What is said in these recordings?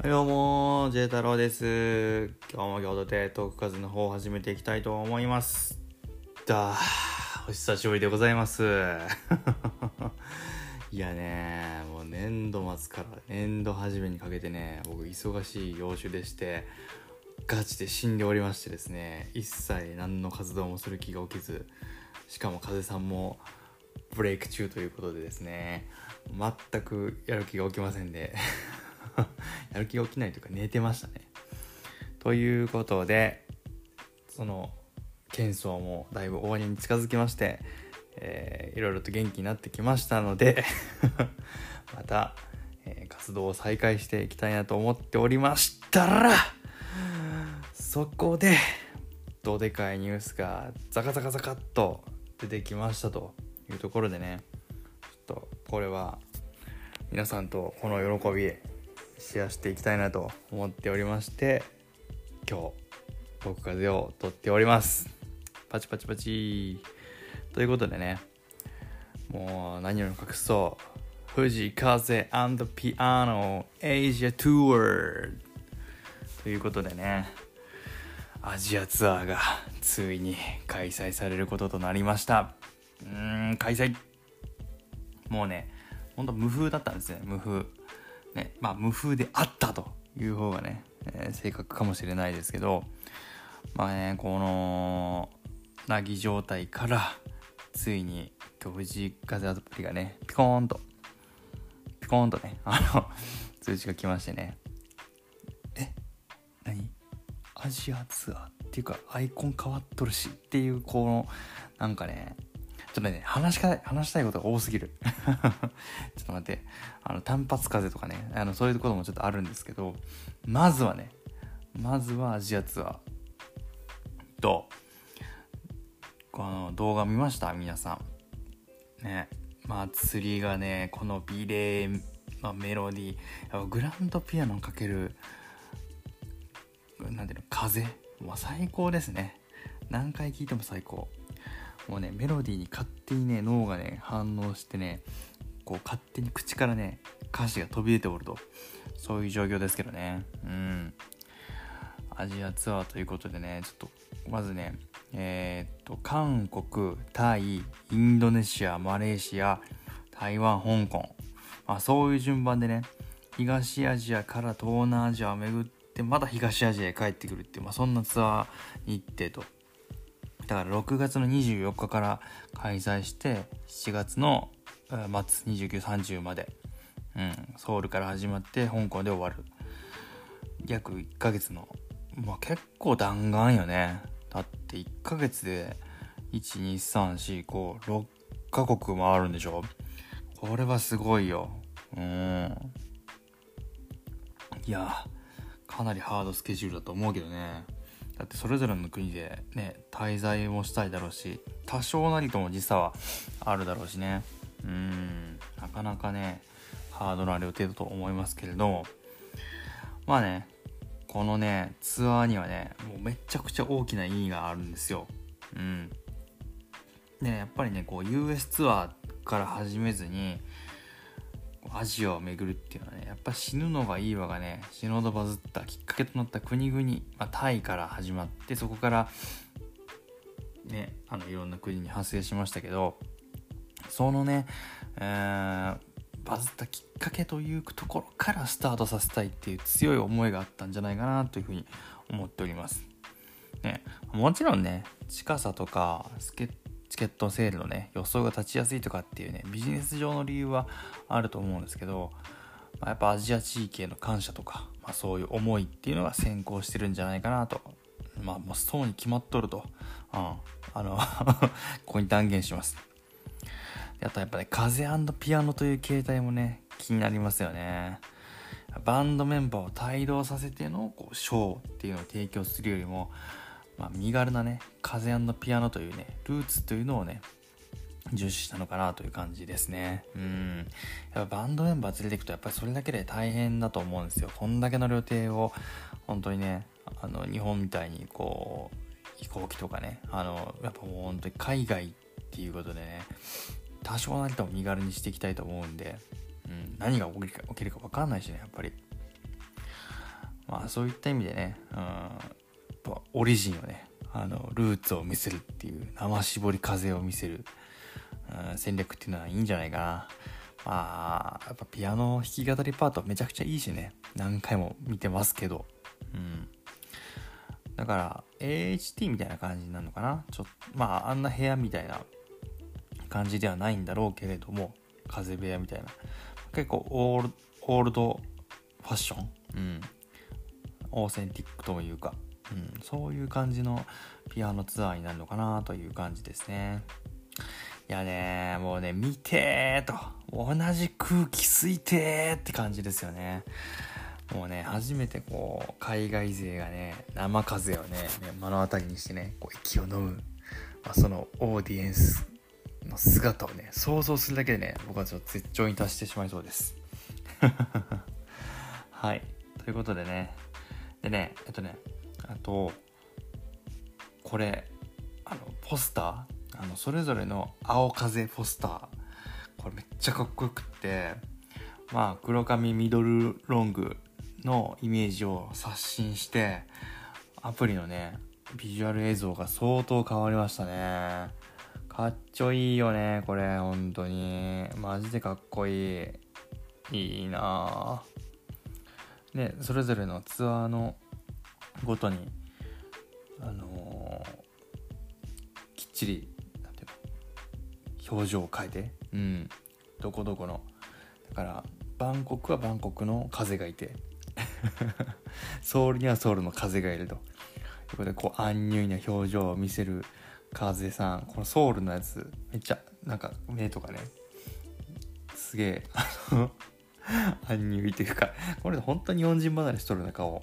はいどうも、J 太郎です。今日も郷土でトーク数の方を始めていきたいと思います。だーお久しぶりでございます。いやね、もう年度末から年度初めにかけてね、僕忙しい養子でして、ガチで死んでおりましてですね、一切何の活動もする気が起きず、しかも風さんもブレイク中ということでですね、全くやる気が起きませんで、やる気が起きないというか寝てましたね。ということでその喧騒もだいぶ終わりに近づきまして、えーいろいろと元気になってきましたので また、えー活動を再開していきたいなと思っておりましたらそこでどでかいニュースがザカザカザカっと出てきましたというところでねちょっとこれは皆さんとこの喜びシェアしていきたいなと思っておりまして今日僕風を撮っております。パチパチパチ。ということでねもう何よりも隠そう。富士風ピアノエイジアツアーということでねアジアツアーがついに開催されることとなりました。うーん開催。もうねほんと無風だったんですね無風。ねまあ無風であったという方がね、えー正確かもしれないですけどまあねこのなぎ状態からついに今日藤井風アプリがねピコーンとピコーンとねあの 通知が来ましてね。え何？アジアツアーっていうかアイコン変わっとるしっていうこのなんかねちょっとね話しか話したいことが多すぎる。ちょっと待って。あの単発風とかね。あのそういうこともちょっとあるんですけどまずはねまずはアジアツアーとこの動画見ました？皆さん。ね。まあ釣りがねこの美麗なメロディーグランドピアノかけるなんていうの風もう最高ですね。何回聴いても最高。もうねメロディーに勝手にね脳がね反応してねこう勝手に口からね歌詞が飛び出ておると。そういう状況ですけどね。うん。アジアツアーということでねちょっとまずねえーっと韓国タイインドネシアマレーシア台湾香港、まあ、そういう順番でね東アジアから東南アジアを巡ってまた東アジアへ帰ってくるっていう、まあ、そんなツアー日程と。だから6月の24日から開催して7月の末2930まで、うん、ソウルから始まって香港で終わる。約1ヶ月の。まあ結構弾丸よね。だって1ヶ月で123456カ国回るんでしょ？これはすごいよ。うん。いやかなりハードスケジュールだと思うけどね。だってそれぞれの国でね滞在もしたいだろうし多少なりとも時差はあるだろうしね。うんなかなかねハードな予定だと思いますけれども。まあねこのねツアーにはねもうめちゃくちゃ大きな意味があるんですよ。うん。でねやっぱりねこう US ツアーから始めずにアジアを巡るっていうのはねやっぱ死ぬのがいいわがね死ぬほどバズったきっかけとなった国々、まあ、タイから始まってそこからねあのいろんな国に派生しましたけどそのね、えーバズったきっかけというところからスタートさせたいっていう強い思いがあったんじゃないかなというふうに思っております。ね、もちろんね近さとかスケチケットセールのね予想が立ちやすいとかっていうねビジネス上の理由はあると思うんですけど、まあ、やっぱアジア地域への感謝とか、まあ、そういう思いっていうのが先行してるんじゃないかなと。まあもうそうに決まっとると、うん、あの ここに断言します。あとやっぱね風ピアノという形態もね気になりますよね。バンドメンバーを帯同させてのこうショーっていうのを提供するよりも、まあ、身軽なね風ピアノというねルーツというのをね重視したのかなという感じですね。うん。やっぱバンドメンバー連れていくとやっぱりそれだけで大変だと思うんですよ。こんだけの旅程を本当にねあの日本みたいにこう飛行機とかねあのやっぱもう本当に海外っていうことでね多少なりとも身軽にしていきたいと思うんで、うん、何が起きるか起きるか分かんないしねやっぱり。まあそういった意味でね、うん、ぱオリジンをね。あのルーツを見せるっていう生絞り風を見せる、うん、戦略っていうのはいいんじゃないかな。まあやっぱピアノ弾き語りパートめちゃくちゃいいしね。何回も見てますけど。うん。だから AHT みたいな感じになるのかな。ちょっとまああんな部屋みたいな感じではないんだろうけれども風部屋みたいな。結構オールオールドファッション、うん、オーセンティックというか、うん、そういう感じのピアノツアーになるのかなという感じですね。いやねもうね見てーと。同じ空気吸いてーって感じですよね。もうね初めてこう海外勢がね生風をね目の当たりにしてねこう息を飲む、まあ、そのオーディエンスの姿をね想像するだけでね僕はちょっと絶頂に達してしまいそうです。はい。ということでね。でねえっとねあとこれあのポスターあのそれぞれの青風ポスターこれめっちゃかっこよくってまあ黒髪ミドルロングのイメージを刷新してアプリのねビジュアル映像が相当変わりましたね。かっちょいいよねこれ本当に。マジでかっこいい。いいなねそれぞれのツアーのごとにあのー、きっちり表情を変えてうん。どこどこの。だからバンコクはバンコクの風がいて ソウルにはソウルの風がいると。いうことでこうアンニュイな表情を見せる風さん。このソウルのやつめっちゃなんか目とかねすげえあのアンニュイというかこれ本当に日本人離れしとるな顔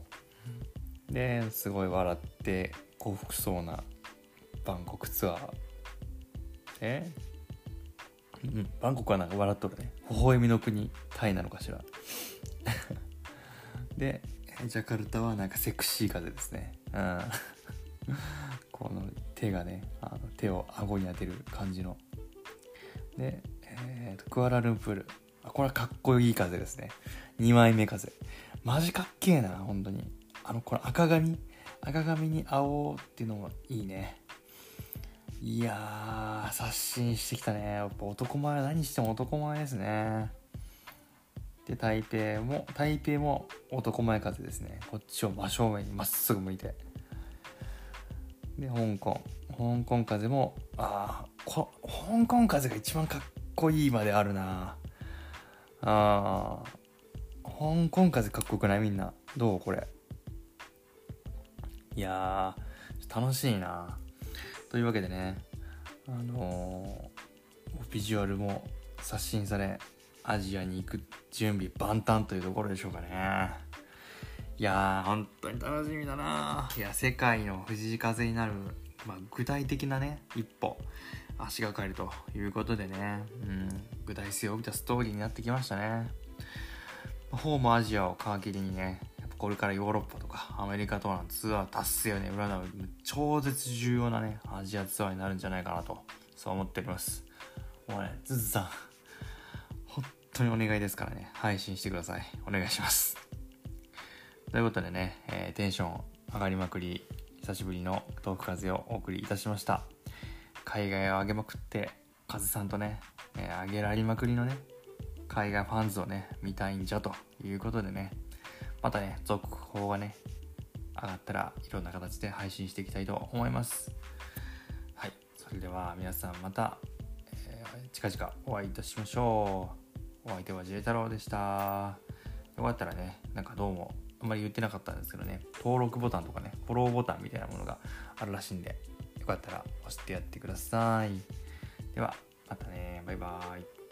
ですごい笑って幸福そうなバンコクツアー。え？うんバンコクはなんか笑っとるね。微笑みの国タイなのかしら。でジャカルタはなんかセクシー風ですね。うん。この手がねあの手を顎に当てる感じの。で、えーと、クアラルンプール。あこれはかっこいい風ですね。2枚目風。マジかっけえな本当に。あのこの赤髪。赤髪に青っていうのもいいね。いやー刷新してきたね。やっぱ男前何しても男前ですね。で台北も台北も男前風ですね。こっちを真正面にまっすぐ向いて。で香港。香港風もああ香港風が一番かっこいいまであるな。あ香港風かっこよくない？みんな。どう？これ。いや楽しいな。というわけでねあのー、ビジュアルも刷新されアジアに行く準備万端というところでしょうかね。いやー、本当に楽しみだな。いや、世界の藤井風になる、まあ、具体的なね、一歩、足がかりということでね、うん、具体性を帯びたストーリーになってきましたね。ホームアジアを皮切りにね、これからヨーロッパとかアメリカとのツアー達成をね、占う超絶重要なね、アジアツアーになるんじゃないかなと、そう思っております。もうね、ズズさん、本当にお願いですからね、配信してください。お願いします。ということでね、えー、テンション上がりまくり、久しぶりのトーク風をお送りいたしました。海外を上げまくって、風さんとね、えー、上げられまくりのね、海外ファンズをね、見たいんじゃということでね、またね、続報がね、上がったらいろんな形で配信していきたいと思います。はい、それでは皆さんまた、えー、近々お会いいたしましょう。お相手は J 太郎でした。よかったらね、なんかどうもあんまり言ってなかったんですけどね、登録ボタンとかね、フォローボタンみたいなものがあるらしいんで、よかったら押してやってください。では、またね、バイバーイ。